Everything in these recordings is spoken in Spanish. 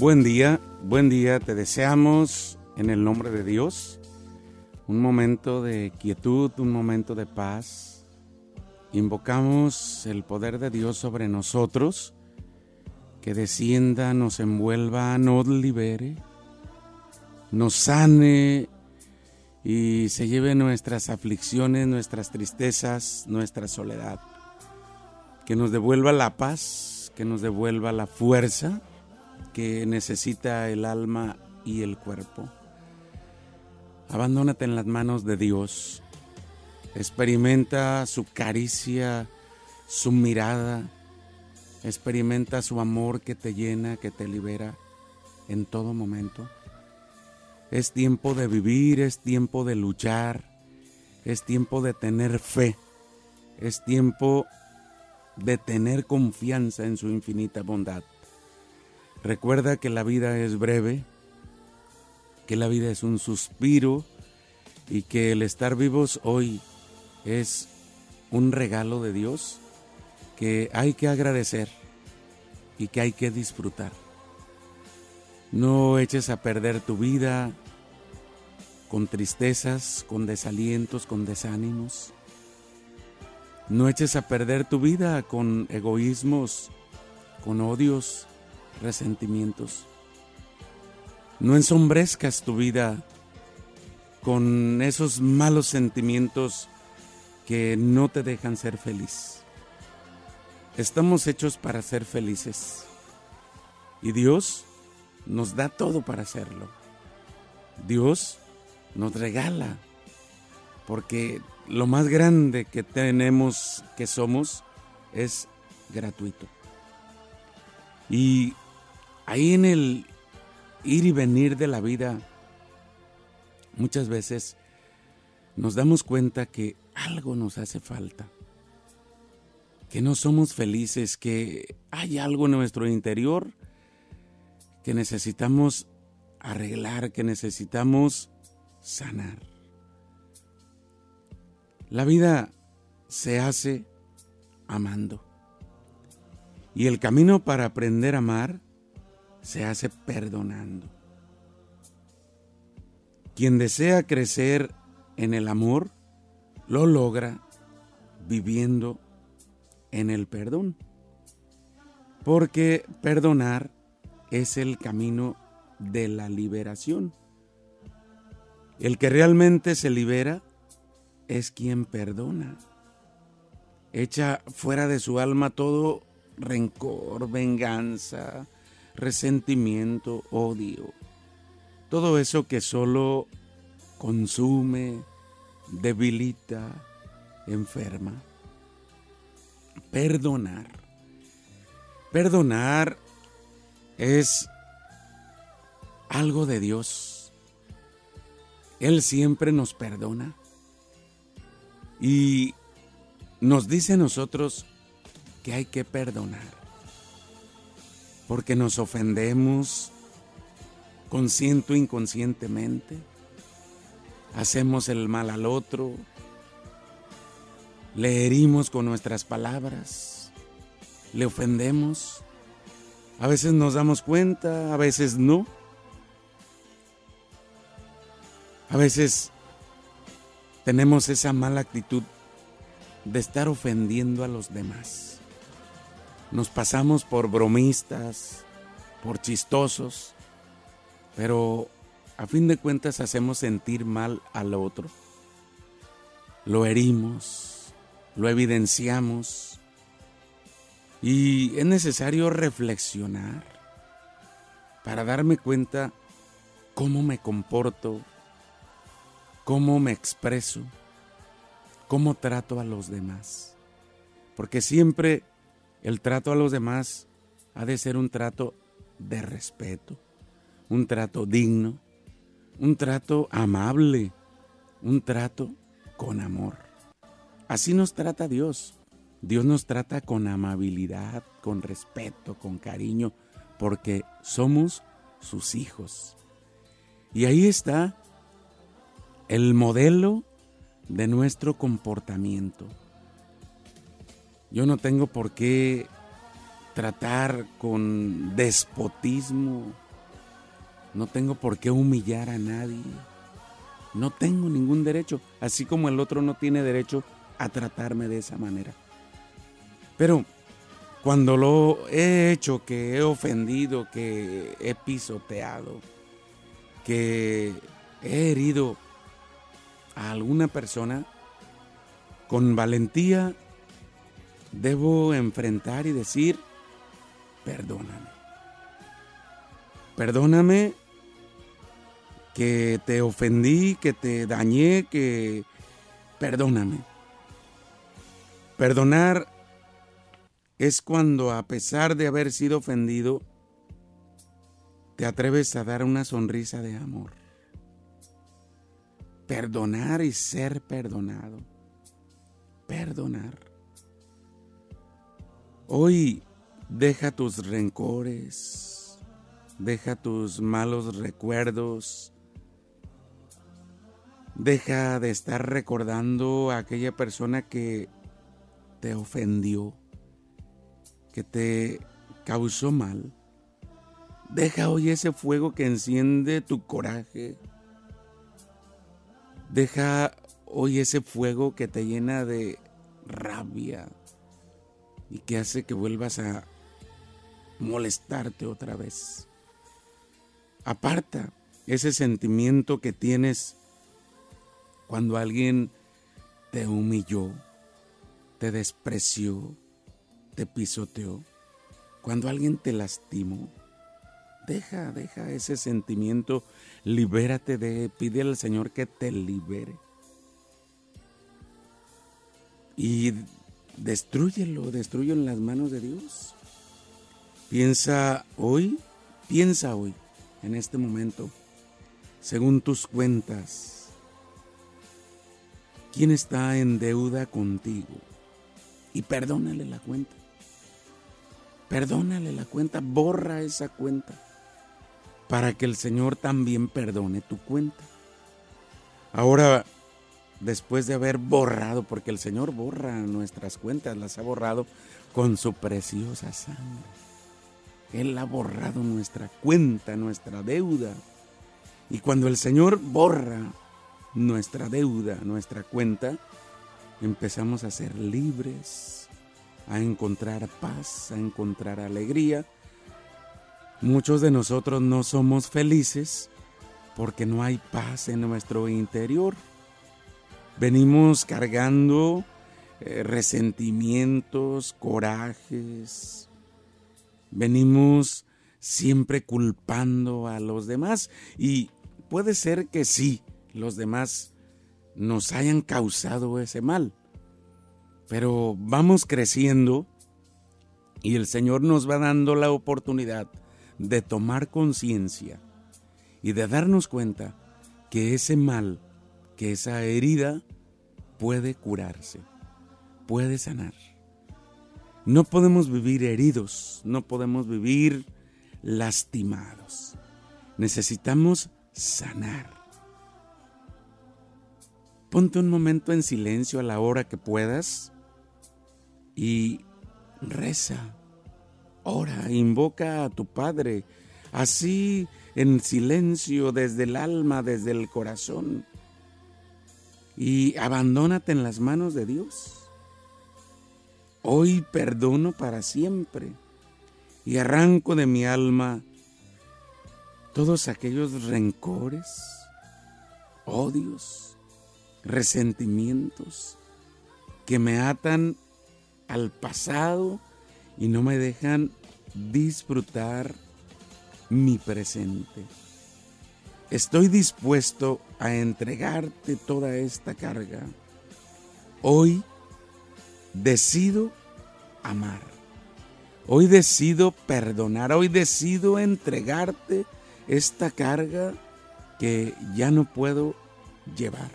Buen día, buen día, te deseamos en el nombre de Dios un momento de quietud, un momento de paz. Invocamos el poder de Dios sobre nosotros, que descienda, nos envuelva, nos libere, nos sane y se lleve nuestras aflicciones, nuestras tristezas, nuestra soledad. Que nos devuelva la paz, que nos devuelva la fuerza que necesita el alma y el cuerpo. Abandónate en las manos de Dios. Experimenta su caricia, su mirada. Experimenta su amor que te llena, que te libera en todo momento. Es tiempo de vivir, es tiempo de luchar, es tiempo de tener fe, es tiempo de tener confianza en su infinita bondad. Recuerda que la vida es breve, que la vida es un suspiro y que el estar vivos hoy es un regalo de Dios que hay que agradecer y que hay que disfrutar. No eches a perder tu vida con tristezas, con desalientos, con desánimos. No eches a perder tu vida con egoísmos, con odios, resentimientos. No ensombrezcas tu vida con esos malos sentimientos que no te dejan ser feliz. Estamos hechos para ser felices y Dios nos da todo para hacerlo. Dios nos regala, porque lo más grande que tenemos, que somos, es gratuito. Y ahí en el ir y venir de la vida, muchas veces nos damos cuenta que algo nos hace falta, que no somos felices, que hay algo en nuestro interior que necesitamos arreglar, que necesitamos sanar. La vida se hace amando. Y el camino para aprender a amar se hace perdonando. Quien desea crecer en el amor, lo logra viviendo en el perdón. Porque perdonar es el camino de la liberación. El que realmente se libera es quien perdona. Echa fuera de su alma todo rencor, venganza, resentimiento, odio. Todo eso que solo consume, debilita, enferma. Perdonar. Perdonar es algo de Dios. Él siempre nos perdona. Y nos dice a nosotros que hay que perdonar. Porque nos ofendemos consciente o inconscientemente. Hacemos el mal al otro. Le herimos con nuestras palabras. Le ofendemos. A veces nos damos cuenta, a veces no. A veces tenemos esa mala actitud de estar ofendiendo a los demás. Nos pasamos por bromistas, por chistosos, pero a fin de cuentas hacemos sentir mal al otro. Lo herimos, lo evidenciamos y es necesario reflexionar para darme cuenta cómo me comporto, cómo me expreso, cómo trato a los demás. Porque siempre el trato a los demás ha de ser un trato de respeto, un trato digno, un trato amable, un trato con amor. Así nos trata Dios. Dios nos trata con amabilidad, con respeto, con cariño, porque somos sus hijos. Y ahí está el modelo de nuestro comportamiento. Yo no tengo por qué tratar con despotismo No tengo por qué humillar a nadie. No tengo ningún derecho, así como el otro no tiene derecho a tratarme de esa manera. Pero cuando lo he hecho, que he ofendido, que he pisoteado, que he herido a alguna persona, con valentía debo enfrentar y decir, perdóname. Perdóname que te ofendí, que te dañé, que... Perdóname. Perdonar es cuando a pesar de haber sido ofendido, te atreves a dar una sonrisa de amor. Perdonar y ser perdonado. Perdonar. Hoy deja tus rencores, deja tus malos recuerdos, deja de estar recordando a aquella persona que te ofendió que te causó mal. Deja hoy ese fuego que enciende tu coraje. Deja hoy ese fuego que te llena de rabia y que hace que vuelvas a molestarte otra vez. Aparta ese sentimiento que tienes cuando alguien te humilló, te despreció, te pisoteó, cuando alguien te lastimó, deja, deja ese sentimiento, libérate de, pide al Señor que te libere. Y destruyelo, destruyelo en las manos de Dios. Piensa hoy, piensa hoy, en este momento, según tus cuentas, ¿quién está en deuda contigo? Y perdónale la cuenta. Perdónale la cuenta, borra esa cuenta para que el Señor también perdone tu cuenta. Ahora, después de haber borrado, porque el Señor borra nuestras cuentas, las ha borrado con su preciosa sangre. Él ha borrado nuestra cuenta, nuestra deuda. Y cuando el Señor borra nuestra deuda, nuestra cuenta, empezamos a ser libres a encontrar paz, a encontrar alegría. Muchos de nosotros no somos felices porque no hay paz en nuestro interior. Venimos cargando eh, resentimientos, corajes. Venimos siempre culpando a los demás y puede ser que sí, los demás nos hayan causado ese mal. Pero vamos creciendo y el Señor nos va dando la oportunidad de tomar conciencia y de darnos cuenta que ese mal, que esa herida puede curarse, puede sanar. No podemos vivir heridos, no podemos vivir lastimados. Necesitamos sanar. Ponte un momento en silencio a la hora que puedas y reza, ora, invoca a tu Padre, así en silencio desde el alma, desde el corazón, y abandónate en las manos de Dios. Hoy perdono para siempre y arranco de mi alma todos aquellos rencores, odios, resentimientos que me atan al pasado y no me dejan disfrutar mi presente. Estoy dispuesto a entregarte toda esta carga. Hoy decido amar. Hoy decido perdonar. Hoy decido entregarte esta carga que ya no puedo llevar.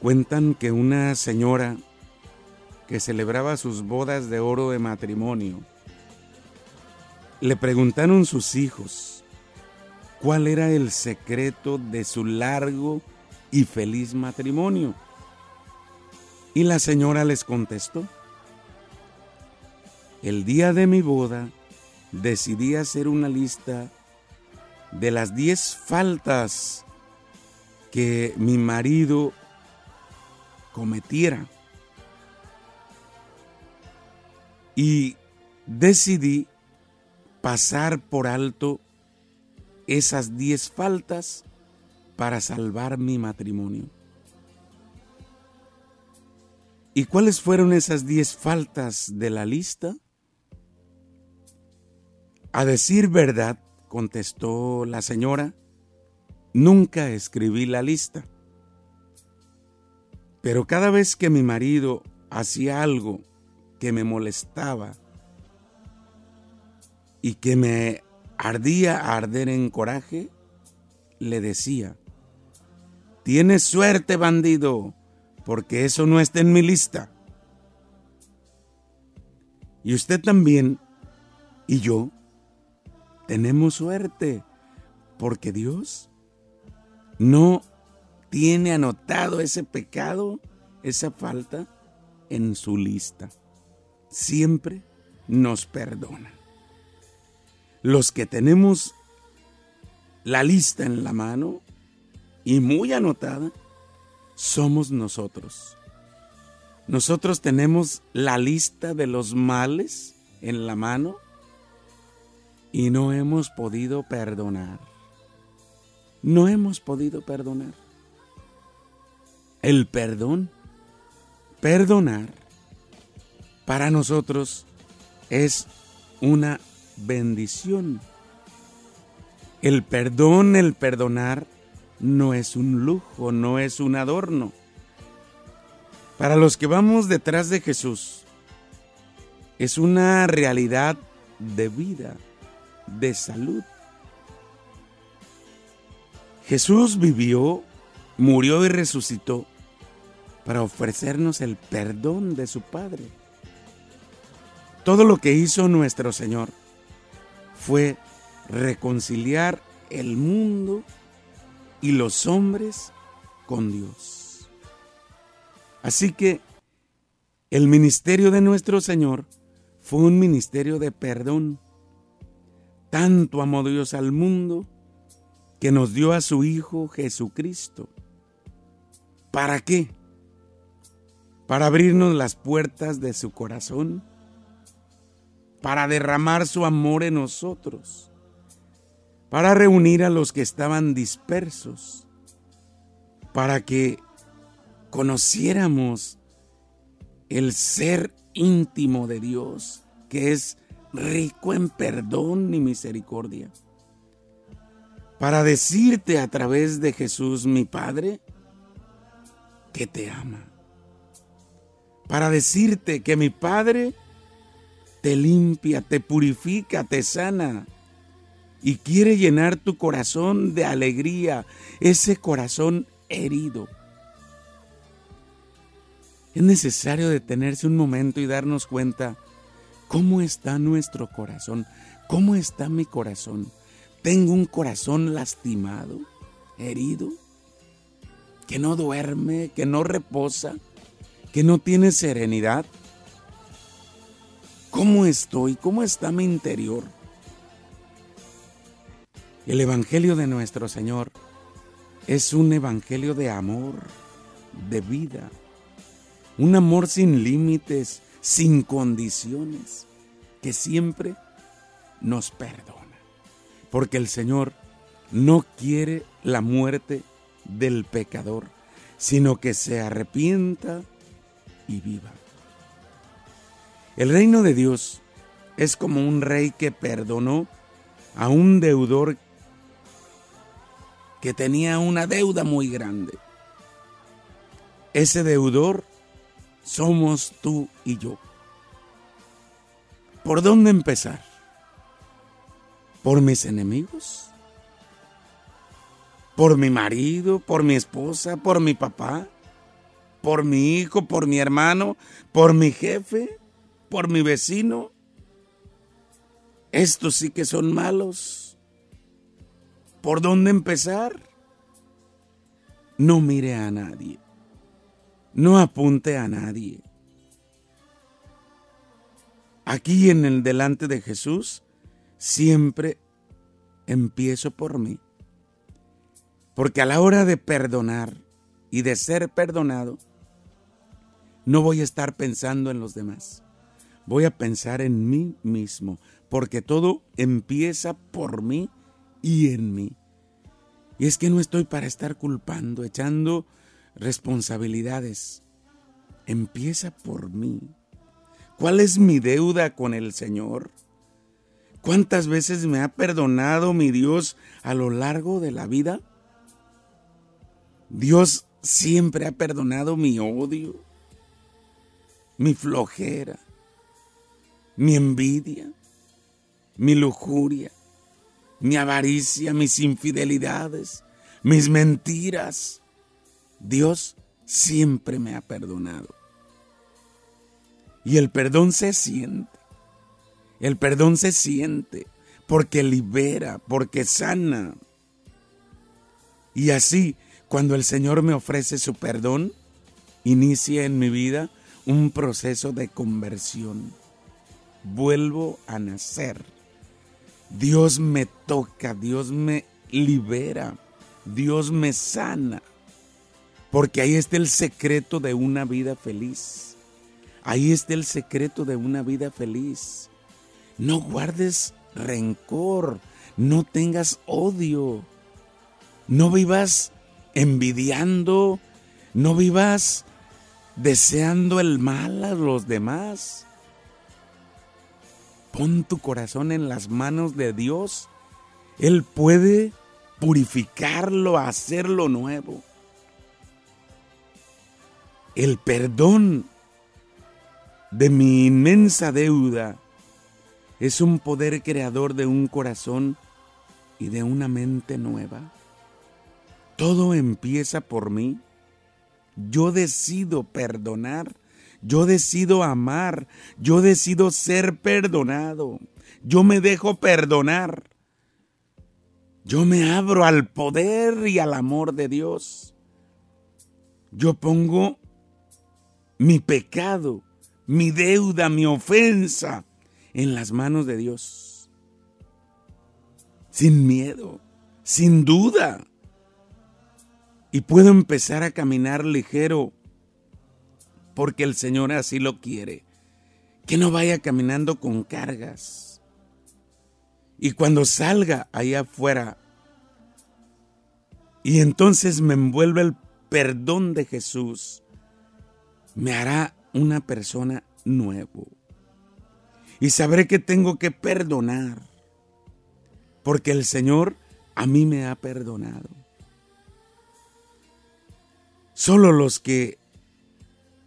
Cuentan que una señora que celebraba sus bodas de oro de matrimonio, le preguntaron sus hijos cuál era el secreto de su largo y feliz matrimonio. Y la señora les contestó, el día de mi boda decidí hacer una lista de las diez faltas que mi marido cometiera. Y decidí pasar por alto esas diez faltas para salvar mi matrimonio. ¿Y cuáles fueron esas diez faltas de la lista? A decir verdad, contestó la señora, nunca escribí la lista. Pero cada vez que mi marido hacía algo que me molestaba y que me ardía arder en coraje, le decía, Tienes suerte, bandido, porque eso no está en mi lista. Y usted también y yo tenemos suerte, porque Dios no tiene anotado ese pecado, esa falta en su lista. Siempre nos perdona. Los que tenemos la lista en la mano y muy anotada, somos nosotros. Nosotros tenemos la lista de los males en la mano y no hemos podido perdonar. No hemos podido perdonar. El perdón, perdonar, para nosotros es una bendición. El perdón, el perdonar, no es un lujo, no es un adorno. Para los que vamos detrás de Jesús, es una realidad de vida, de salud. Jesús vivió, murió y resucitó para ofrecernos el perdón de su Padre. Todo lo que hizo nuestro Señor fue reconciliar el mundo y los hombres con Dios. Así que el ministerio de nuestro Señor fue un ministerio de perdón. Tanto amó Dios al mundo que nos dio a su Hijo Jesucristo. ¿Para qué? Para abrirnos las puertas de su corazón, para derramar su amor en nosotros para reunir a los que estaban dispersos, para que conociéramos el ser íntimo de Dios, que es rico en perdón y misericordia. Para decirte a través de Jesús, mi Padre, que te ama. Para decirte que mi Padre te limpia, te purifica, te sana y quiere llenar tu corazón de alegría, ese corazón herido. Es necesario detenerse un momento y darnos cuenta cómo está nuestro corazón, cómo está mi corazón. Tengo un corazón lastimado, herido, que no duerme, que no reposa, que no tiene serenidad. ¿Cómo estoy? ¿Cómo está mi interior? El Evangelio de nuestro Señor es un Evangelio de amor, de vida, un amor sin límites, sin condiciones, que siempre nos perdona. Porque el Señor no quiere la muerte del pecador, sino que se arrepienta y viva. El reino de Dios es como un rey que perdonó a un deudor que tenía una deuda muy grande. Ese deudor somos tú y yo. ¿Por dónde empezar? ¿Por mis enemigos? ¿Por mi marido? ¿Por mi esposa? ¿Por mi papá? ¿Por mi hijo? ¿Por mi hermano? ¿Por mi jefe? ¿Por mi vecino? Estos sí que son malos ¿Por dónde empezar? No mire a nadie. No apunte a nadie. Aquí en el delante de Jesús, siempre empiezo por mí. Porque a la hora de perdonar y de ser perdonado, no voy a estar pensando en los demás. Voy a pensar en mí mismo, porque todo empieza por mí y en mí. Y es que no estoy para estar culpando, echando responsabilidades. Empieza por mí. ¿Cuál es mi deuda con el Señor? ¿Cuántas veces me ha perdonado mi Dios a lo largo de la vida? Dios siempre ha perdonado mi odio, mi flojera, mi envidia, mi lujuria, mi avaricia, mis infidelidades, mis mentiras. Dios siempre me ha perdonado. Y el perdón se siente. El perdón se siente porque libera, porque sana. Y así, cuando el Señor me ofrece su perdón, inicia en mi vida un proceso de conversión. Vuelvo a nacer. Dios me toca, Dios me libera, Dios me sana. Porque ahí está el secreto de una vida feliz. Ahí está el secreto de una vida feliz. No guardes rencor, no tengas odio, no vivas envidiando, no vivas deseando el mal a los demás. Pon tu corazón en las manos de Dios. Él puede purificarlo, hacerlo nuevo. El perdón de mi inmensa deuda es un poder creador de un corazón y de una mente nueva. Todo empieza por mí. Yo decido perdonar, yo decido amar, yo decido ser perdonado, yo me dejo perdonar. Yo me abro al poder y al amor de Dios. Yo pongo mi pecado, mi deuda, mi ofensa en las manos de Dios. Sin miedo, sin duda. Y puedo empezar a caminar ligero porque el Señor así lo quiere. Que no vaya caminando con cargas. Y cuando salga allá afuera y entonces me envuelve el perdón de Jesús, me hará una persona nuevo y sabré que tengo que perdonar, porque el Señor a mí me ha perdonado. Solo los que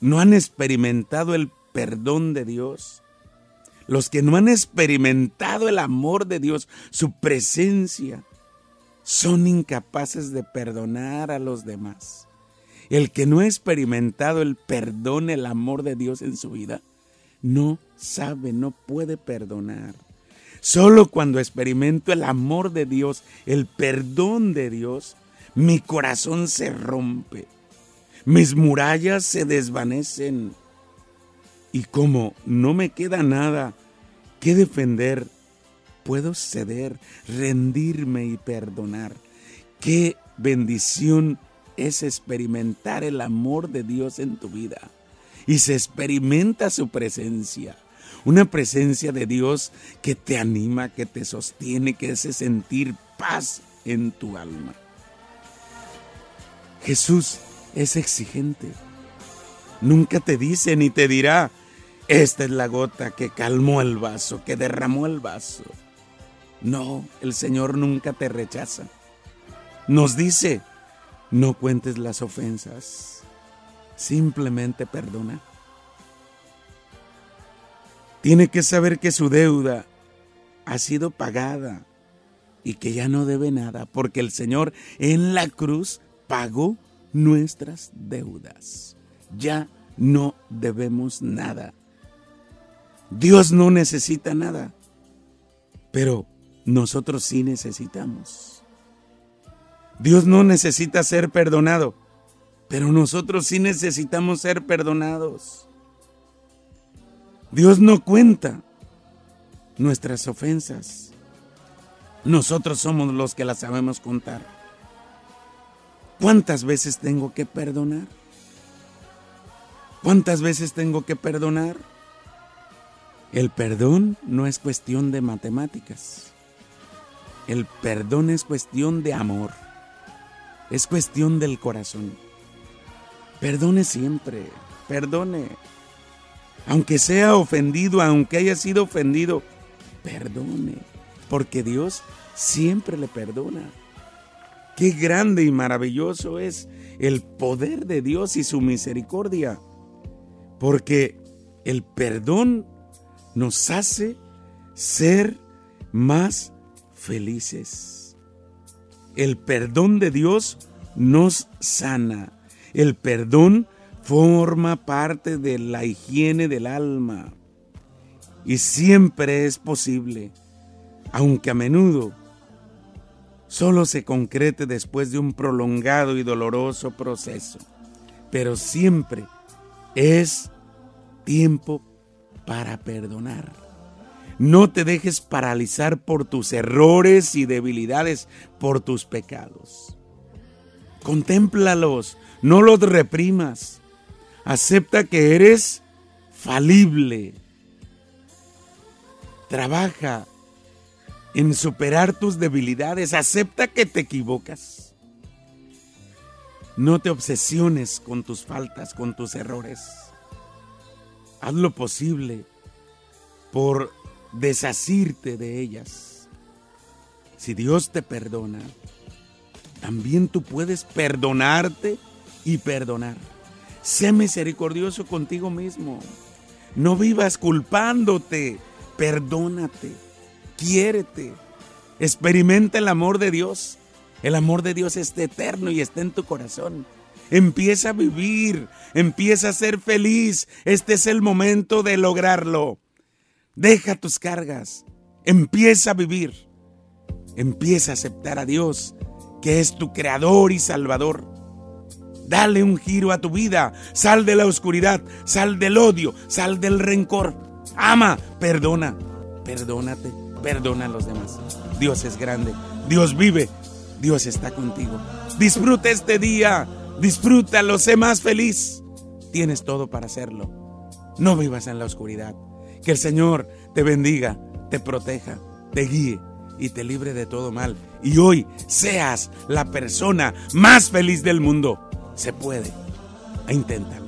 no han experimentado el perdón de Dios, los que no han experimentado el amor de Dios, su presencia, son incapaces de perdonar a los demás. El que no ha experimentado el perdón, el amor de Dios en su vida, no sabe, no puede perdonar. Solo cuando experimento el amor de Dios, el perdón de Dios, mi corazón se rompe, mis murallas se desvanecen y como no me queda nada que defender, puedo ceder, rendirme y perdonar. Qué bendición es experimentar el amor de Dios en tu vida y se experimenta su presencia. Una presencia de Dios que te anima, que te sostiene, que hace sentir paz en tu alma. Jesús es exigente. Nunca te dice ni te dirá, esta es la gota que calmó el vaso, que derramó el vaso. No, el Señor nunca te rechaza. Nos dice, no cuentes las ofensas simplemente perdona. Tiene que saber que su deuda ha sido pagada y que ya no debe nada, porque el Señor en la cruz pagó nuestras deudas. Ya no debemos nada. Dios no necesita nada, pero nosotros sí necesitamos. Dios no necesita ser perdonado, pero nosotros sí necesitamos ser perdonados. Dios no cuenta nuestras ofensas. nosotros somos los que la sabemos contar. ¿Cuántas veces tengo que perdonar? ¿Cuántas veces tengo que perdonar? El perdón no es cuestión de matemáticas. El perdón es cuestión de amor. Es cuestión del corazón. Perdone siempre, perdone. Aunque sea ofendido, aunque haya sido ofendido, perdone. Porque Dios siempre le perdona. Qué grande y maravilloso es el poder de Dios y su misericordia. Porque el perdón nos hace ser más felices. El perdón de Dios nos sana. El perdón forma parte de la higiene del alma. Y siempre es posible, aunque a menudo solo se concrete después de un prolongado y doloroso proceso. Pero siempre es tiempo para perdonar. No te dejes paralizar por tus errores y debilidades, por tus pecados. Contémplalos, no los reprimas. Acepta que eres falible. Trabaja en superar tus debilidades. Acepta que te equivocas. No te obsesiones con tus faltas, con tus errores. Haz lo posible por desasirte de ellas. Si Dios te perdona, también tú puedes perdonarte y perdonar. Sé misericordioso contigo mismo. No vivas culpándote. Perdónate. Quiérete. Experimenta el amor de Dios. El amor de Dios está eterno y está en tu corazón. Empieza a vivir, empieza a ser feliz. Este es el momento de lograrlo. Deja tus cargas, empieza a vivir. Empieza a aceptar a Dios, que es tu creador y salvador. Dale un giro a tu vida, sal de la oscuridad, sal del odio, sal del rencor. Ama, perdona, perdónate, perdona a los demás. Dios es grande, Dios vive, Dios está contigo. Disfruta este día Disfrútalo, sé más feliz. Tienes todo para hacerlo. No vivas en la oscuridad. Que el Señor te bendiga, te proteja, te guíe y te libre de todo mal. Y hoy seas la persona más feliz del mundo. Se puede. Inténtalo.